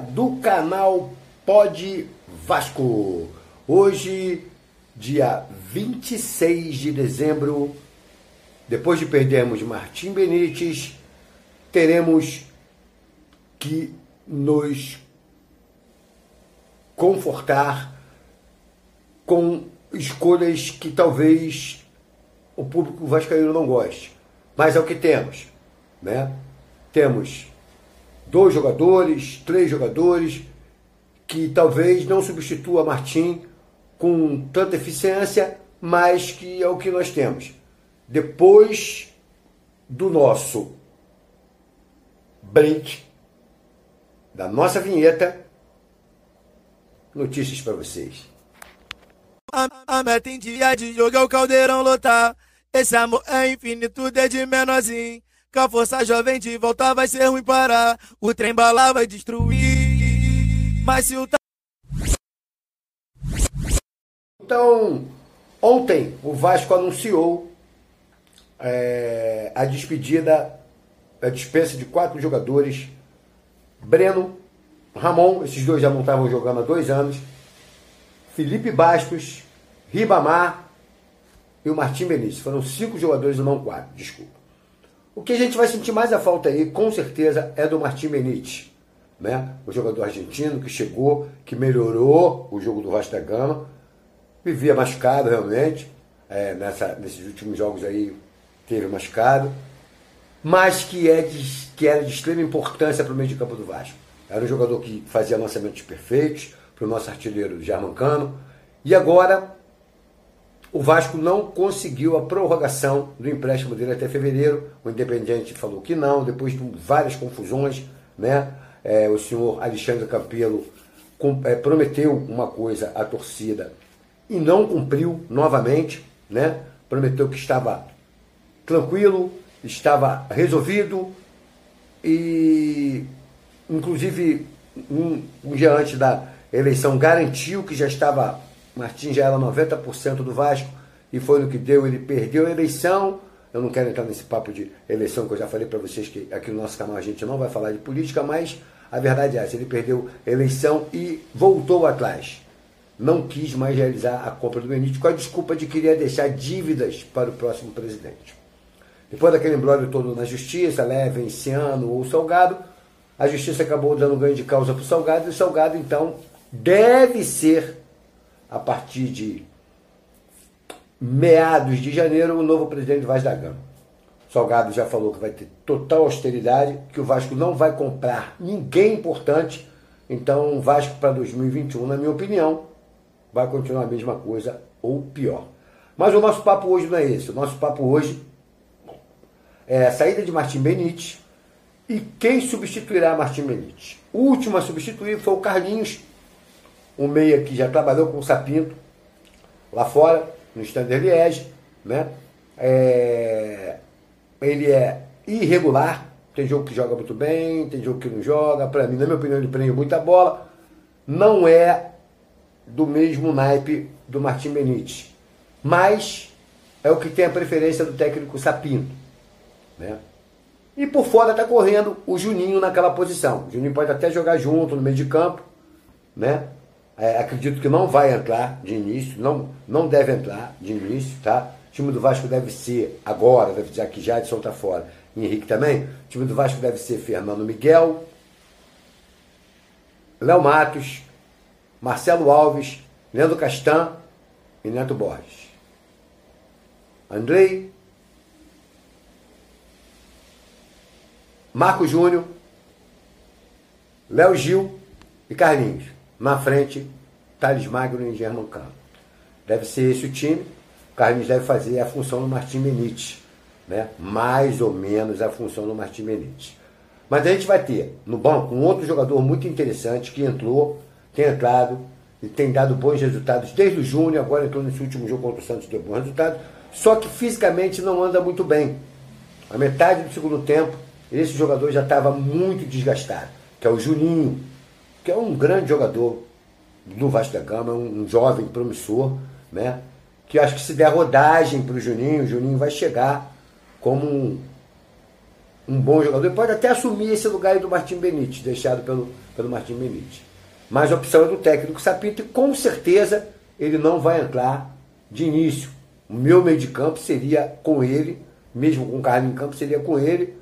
do canal Pod Vasco. Hoje, dia 26 de dezembro, depois de perdermos Martim Benítez, teremos que nos confortar com escolhas que talvez o público vascaíno não goste. Mas é o que temos, né? Temos dois jogadores, três jogadores, que talvez não substitua Martim com tanta eficiência, mas que é o que nós temos. Depois do nosso break, da nossa vinheta, notícias para vocês. A, a, meta em dia de jogo é o caldeirão lotar. Esse amor é infinito desde menorzinho. Com a força jovem de volta vai ser ruim parar. O trem bala vai destruir. Mas se o. Então, ontem o Vasco anunciou é, a despedida, a dispensa de quatro jogadores. Breno, Ramon, esses dois já não estavam jogando há dois anos. Felipe Bastos, Ribamar e o Martim Benício. Foram cinco jogadores e não quatro, desculpa. O que a gente vai sentir mais a falta aí, com certeza, é do Martim Benítez, né? O jogador argentino que chegou, que melhorou o jogo do Vasco da Gama, vivia machucado realmente, é, nessa, nesses últimos jogos aí teve machucado, mas que, é de, que era de extrema importância para o meio de campo do Vasco. Era um jogador que fazia lançamentos perfeitos para o nosso artilheiro Germancano, e agora o Vasco não conseguiu a prorrogação do empréstimo dele até fevereiro. O Independiente falou que não, depois de várias confusões, né? É, o senhor Alexandre Campelo com, é, prometeu uma coisa à torcida e não cumpriu novamente, né? Prometeu que estava tranquilo, estava resolvido e, inclusive, um, um dia antes da eleição garantiu que já estava Martins já era 90% do Vasco e foi no que deu, ele perdeu a eleição. Eu não quero entrar nesse papo de eleição que eu já falei para vocês que aqui no nosso canal a gente não vai falar de política, mas a verdade é essa, ele perdeu a eleição e voltou atrás. Não quis mais realizar a compra do Benítez com a desculpa de querer deixar dívidas para o próximo presidente. Depois daquele embrólio todo na justiça, leve, Enciano ou Salgado, a justiça acabou dando ganho de causa para o Salgado e o Salgado então deve ser a partir de meados de janeiro, o novo presidente Vasco da Gama. Salgado já falou que vai ter total austeridade, que o Vasco não vai comprar ninguém importante. Então, o Vasco para 2021, na minha opinião, vai continuar a mesma coisa ou pior. Mas o nosso papo hoje não é esse. O nosso papo hoje é a saída de Martim Benítez e quem substituirá Martim Benítez. O último a substituir foi o Carlinhos, um meia que já trabalhou com o Sapinto lá fora, no Standard Liège, né? É, ele é irregular, tem jogo que joga muito bem, tem jogo que não joga, para mim, na minha opinião, ele prende muita bola, não é do mesmo naipe do Martim Benítez, mas é o que tem a preferência do técnico Sapinto, né? E por fora está correndo o Juninho naquela posição. O Juninho pode até jogar junto no meio de campo, né? É, acredito que não vai entrar de início, não, não deve entrar de início, tá? O time do Vasco deve ser agora, deve, já que Jadson está fora, e Henrique também. O time do Vasco deve ser Fernando Miguel, Léo Matos, Marcelo Alves, Leandro Castan e Neto Borges. Andrei, Marco Júnior, Léo Gil e Carlinhos. Na frente, Thales Magno e German Cano. Deve ser esse o time. O Carlinhos deve fazer a função do Martim Benítez. Né? Mais ou menos a função do Martim Benítez. Mas a gente vai ter no banco um outro jogador muito interessante que entrou, tem entrado e tem dado bons resultados desde o Júnior, agora entrou nesse último jogo contra o Santos, deu bons resultados, só que fisicamente não anda muito bem. A metade do segundo tempo, esse jogador já estava muito desgastado, que é o Juninho, que é um grande jogador do Vasco da Gama, um, jovem promissor, né? Que acho que se der rodagem para o Juninho, o Juninho vai chegar como um, um bom jogador, pode até assumir esse lugar aí do Martim Benítez, deixado pelo, pelo Martim Benítez. Mas a opção é do técnico Sapito e com certeza ele não vai entrar de início. O meu meio de campo seria com ele, mesmo com o Carlinhos em campo, seria com ele,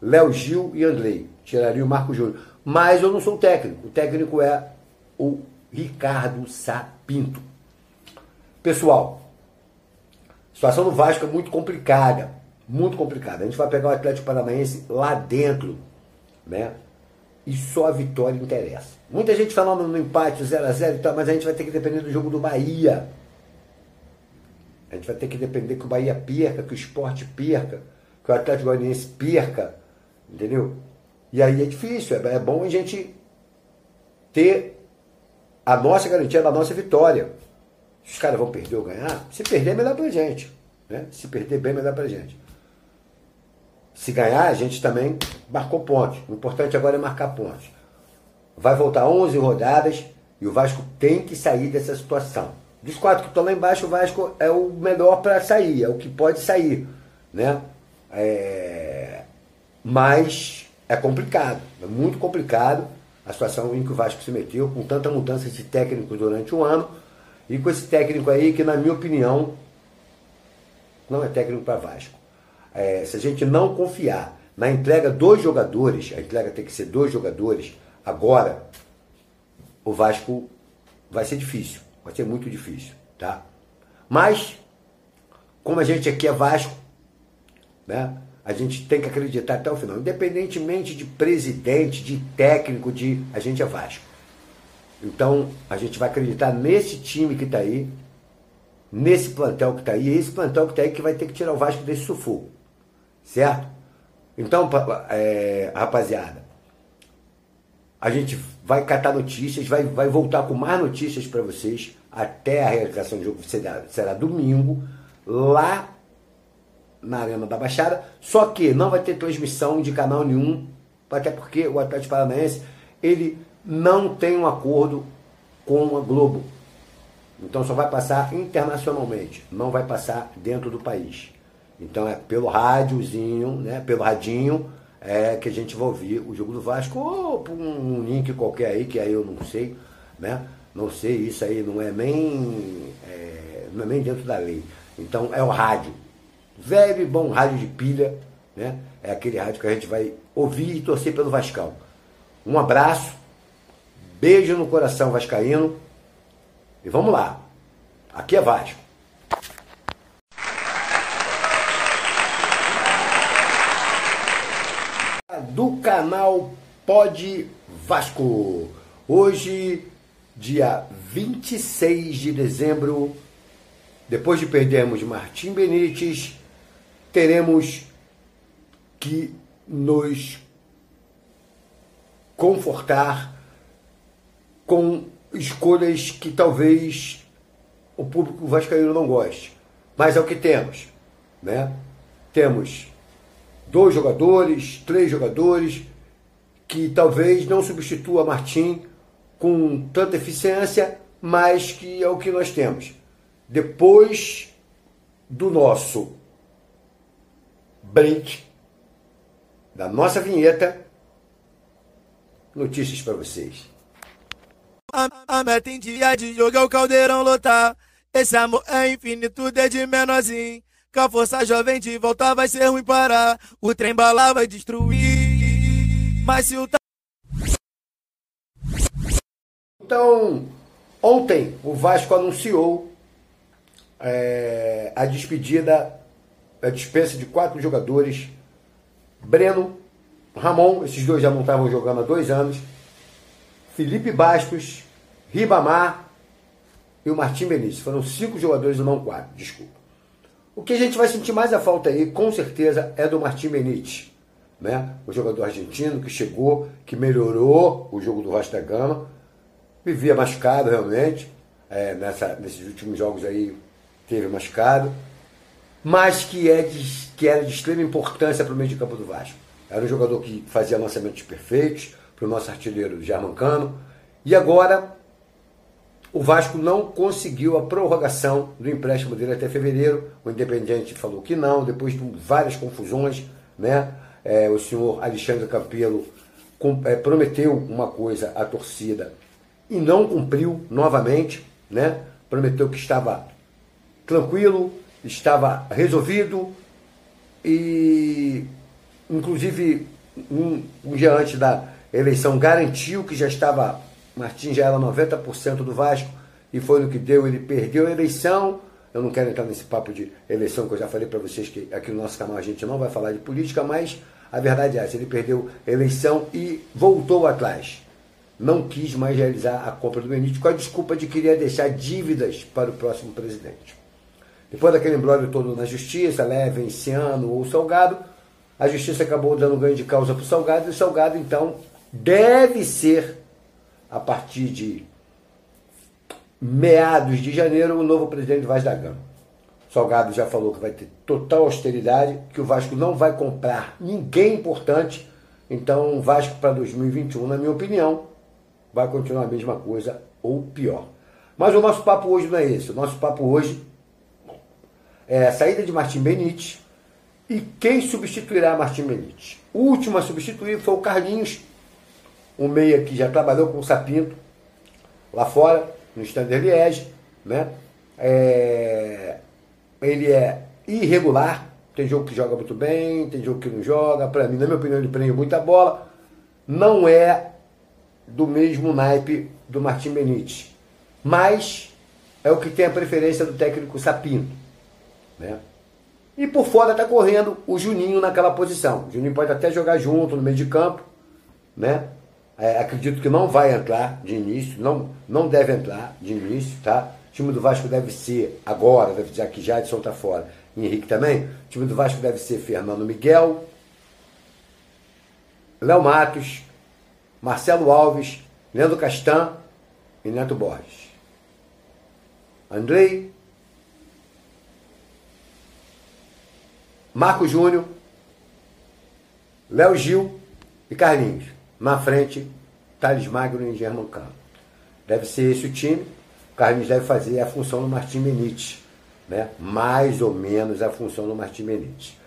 Léo Gil e Andrei. Tiraria o Marco Júnior. Mas eu não sou o técnico. O técnico é o Ricardo Sapinto. Pessoal, a situação do Vasco é muito complicada. Muito complicada. A gente vai pegar o Atlético Paranaense lá dentro, né? E só a vitória interessa. Muita gente falando no empate 0x0 e tal, mas a gente vai ter que depender do jogo do Bahia. A gente vai ter que depender que o Bahia perca, que o esporte perca, que o Atlético Goianiense perca, entendeu? E aí é difícil, é, é bom a gente ter a nossa garantia da nossa vitória. Os caras vão perder ou ganhar? Se perder, é melhor pra gente. Né? Se perder bem, é melhor pra gente. Se ganhar, a gente também marcou pontos. O importante agora é marcar pontos. Vai voltar 11 rodadas e o Vasco tem que sair dessa situação. Dos quatro que estão lá embaixo, o Vasco é o melhor para sair, é o que pode sair. Né? É... Mas é complicado, é muito complicado a situação em que o Vasco se meteu, com tanta mudança de técnicos durante um ano, e com esse técnico aí que, na minha opinião, não é técnico para Vasco. É, se a gente não confiar na entrega dos jogadores, a entrega tem que ser dos jogadores, agora, o Vasco vai ser difícil, vai ser muito difícil, tá? Mas, como a gente aqui é Vasco, né? A gente tem que acreditar até o final, independentemente de presidente, de técnico, de a gente é Vasco. Então, a gente vai acreditar nesse time que está aí, nesse plantel que está aí, e esse plantel que está aí que vai ter que tirar o Vasco desse sufoco. Certo? Então, é, rapaziada, a gente vai catar notícias, vai, vai voltar com mais notícias para vocês até a realização do jogo será, será domingo, lá na Arena da Baixada. Só que não vai ter transmissão de canal nenhum, até porque o Atlético Paranaense ele não tem um acordo com a Globo. Então só vai passar internacionalmente, não vai passar dentro do país. Então é pelo rádiozinho, né, pelo radinho, é que a gente vai ouvir o jogo do Vasco, ou por um link qualquer aí, que aí eu não sei, né? Não sei, isso aí não é nem, é, não é nem dentro da lei. Então é o rádio. Velho e bom rádio de pilha, né? É aquele rádio que a gente vai ouvir e torcer pelo Vascão. Um abraço, beijo no coração vascaíno e vamos lá. Aqui é Vasco. Do canal Pode Vasco. Hoje, dia 26 de dezembro, depois de perdermos Martim Benítez, teremos que nos confortar com escolhas que talvez o público vascaíno não goste. Mas é o que temos. Né? Temos dois jogadores, três jogadores, que talvez não substitua Martim com tanta eficiência, mas que é o que nós temos. Depois do nosso break, da nossa vinheta, notícias para vocês. A, a meta em dia de jogo é o caldeirão lotar. Esse amor é infinito, desde menorzinho. Com a força jovem de volta vai ser ruim parar. O trem bala vai destruir. Mas se o. Então, ontem o Vasco anunciou é, a despedida, a dispensa de quatro jogadores. Breno, Ramon, esses dois já não estavam jogando há dois anos. Felipe Bastos, Ribamar e o Martim Benítez. Foram cinco jogadores não quatro, desculpa. O que a gente vai sentir mais a falta aí, com certeza, é do Martim Benítez. Né? O jogador argentino que chegou, que melhorou o jogo do da Gama. Vivia machucado realmente. É, nessa, nesses últimos jogos aí teve machucado. Mas que, é de, que era de extrema importância para o meio de campo do Vasco. Era um jogador que fazia lançamentos perfeitos, para o nosso artilheiro Germancano. E agora o Vasco não conseguiu a prorrogação do empréstimo dele até fevereiro. O Independiente falou que não, depois de várias confusões, né? é, o senhor Alexandre Campelo com, é, prometeu uma coisa à torcida e não cumpriu novamente, né? Prometeu que estava tranquilo, estava resolvido e, inclusive, um, um dia antes da eleição garantiu que já estava, Martins já era 90% do Vasco e foi no que deu, ele perdeu a eleição. Eu não quero entrar nesse papo de eleição que eu já falei para vocês que aqui no nosso canal a gente não vai falar de política, mas a verdade é essa, ele perdeu a eleição e voltou atrás. Não quis mais realizar a compra do Benítez com a desculpa de querer deixar dívidas para o próximo presidente. Depois daquele embrólio todo na justiça, leve, Enciano ou Salgado, a justiça acabou dando ganho de causa para o Salgado, e o Salgado, então, deve ser, a partir de meados de janeiro, o novo presidente do Vasco da Gama. Salgado já falou que vai ter total austeridade, que o Vasco não vai comprar ninguém importante. Então, o Vasco para 2021, na minha opinião, vai continuar a mesma coisa ou pior. Mas o nosso papo hoje não é esse. O nosso papo hoje é saída de Martim Benítez e quem substituirá Martim Benítez. O último a substituir foi o Carlinhos, um meia que já trabalhou com o Sapinto lá fora, no Standard Liège, né? É, ele é irregular. Tem jogo que joga muito bem, tem jogo que não joga. Para mim, na minha opinião, ele prende muita bola. Não é do mesmo naipe do Martim Benítez. Mas é o que tem a preferência do técnico Sapinto. Né? E por fora está correndo o Juninho naquela posição. O Juninho pode até jogar junto no meio de campo. Né? É, acredito que não vai entrar de início, não, não deve entrar de início, tá? time do Vasco deve ser, agora, deve que já de solta fora, Henrique também. O time do Vasco deve ser Fernando Miguel, Léo Matos, Marcelo Alves, Leandro Castan e Neto Borges. Andrei, Marco Júnior, Léo Gil e Carlinhos. Na frente, Thales Magno e Germano Campos. Deve ser esse o time. Carlinhos deve fazer a função do Martim Benítez, né? mais ou menos a função do Martim Benítez.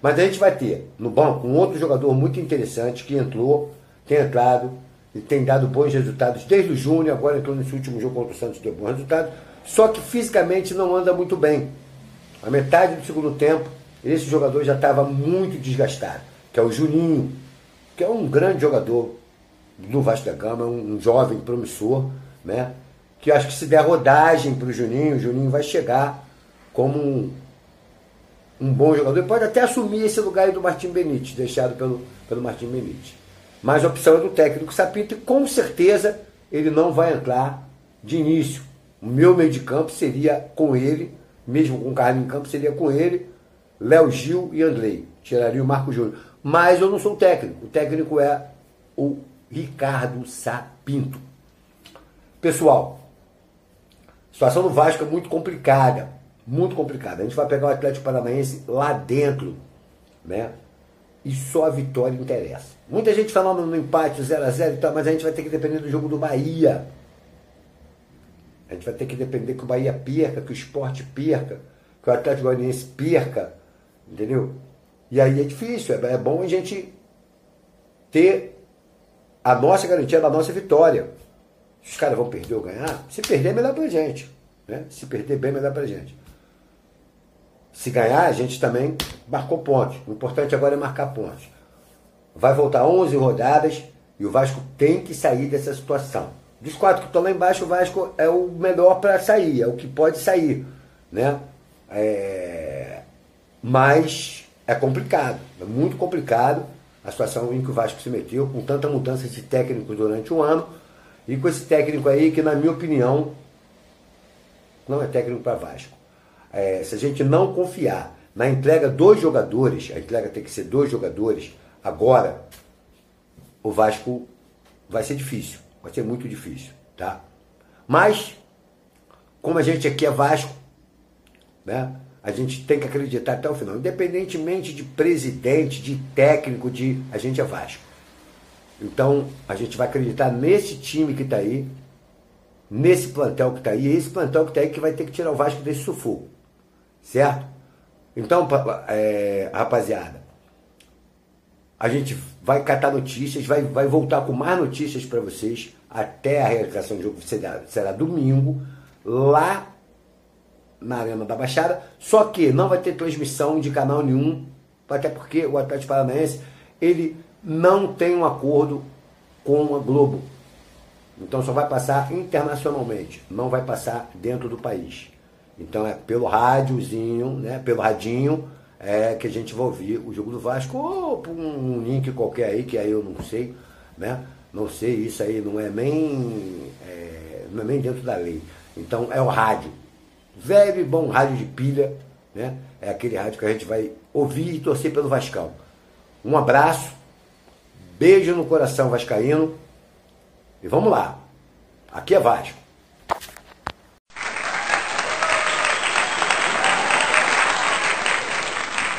Mas a gente vai ter no banco um outro jogador muito interessante que entrou, tem entrado e tem dado bons resultados desde o Júnior, agora entrou nesse último jogo contra o Santos deu bons resultados, só que fisicamente não anda muito bem. A metade do segundo tempo, esse jogador já estava muito desgastado, que é o Juninho, que é um grande jogador do Vasco da Gama, um jovem promissor, né? que acho que se der rodagem para o Juninho, o Juninho vai chegar como um, um bom jogador. Ele pode até assumir esse lugar do Martim Benítez, deixado pelo, pelo Martim Benítez. Mas a opção é do técnico Sapinto e com certeza ele não vai entrar de início. O meu meio de campo seria com ele, mesmo com o Carlinhos em campo, seria com ele, Léo Gil e Andrei. Tiraria o Marco Júnior. Mas eu não sou o técnico. O técnico é o Ricardo Sapinto. Pessoal, situação do Vasco é muito complicada. Muito complicada. A gente vai pegar o Atlético Paranaense lá dentro, né? E só a vitória interessa. Muita gente falando no empate 0x0 e tal, mas a gente vai ter que depender do jogo do Bahia. A gente vai ter que depender que o Bahia perca, que o esporte perca, que o Atlético Goianiense perca, entendeu? E aí é difícil, é, é bom a gente ter a nossa garantia da nossa vitória. Os caras vão perder ou ganhar? Se perder, é melhor pra gente. Né? Se perder, bem melhor pra gente. Se ganhar, a gente também marcou pontos. O importante agora é marcar pontos. Vai voltar 11 rodadas e o Vasco tem que sair dessa situação. Dos quatro que estão lá embaixo, o Vasco é o melhor para sair, é o que pode sair. Né? É... Mas é complicado, é muito complicado a situação em que o Vasco se meteu, com tanta mudança de técnicos durante um ano, e com esse técnico aí que, na minha opinião, não é técnico para Vasco. É, se a gente não confiar na entrega dos jogadores, a entrega tem que ser dos jogadores, agora, o Vasco vai ser difícil, vai ser muito difícil, tá? Mas, como a gente aqui é Vasco, né? A gente tem que acreditar até o final, independentemente de presidente, de técnico, de a gente é Vasco. Então, a gente vai acreditar nesse time que está aí, nesse plantel que está aí, esse plantel que está aí que vai ter que tirar o Vasco desse sufoco. Certo? Então, é, rapaziada, A gente vai catar notícias, vai, vai voltar com mais notícias para vocês até a realização do jogo será, será domingo, lá na Arena da Baixada. Só que não vai ter transmissão de canal nenhum, até porque o Atlético Paranaense ele não tem um acordo com a Globo. Então só vai passar internacionalmente, não vai passar dentro do país. Então é pelo rádiozinho, né, pelo radinho, é que a gente vai ouvir o jogo do Vasco, ou por um link qualquer aí, que aí eu não sei, né? Não sei, isso aí não é nem, é, não é nem dentro da lei. Então é o rádio. Velho e bom rádio de pilha, né? É aquele rádio que a gente vai ouvir e torcer pelo Vascão. Um abraço, beijo no coração vascaíno e vamos lá. Aqui é Vasco.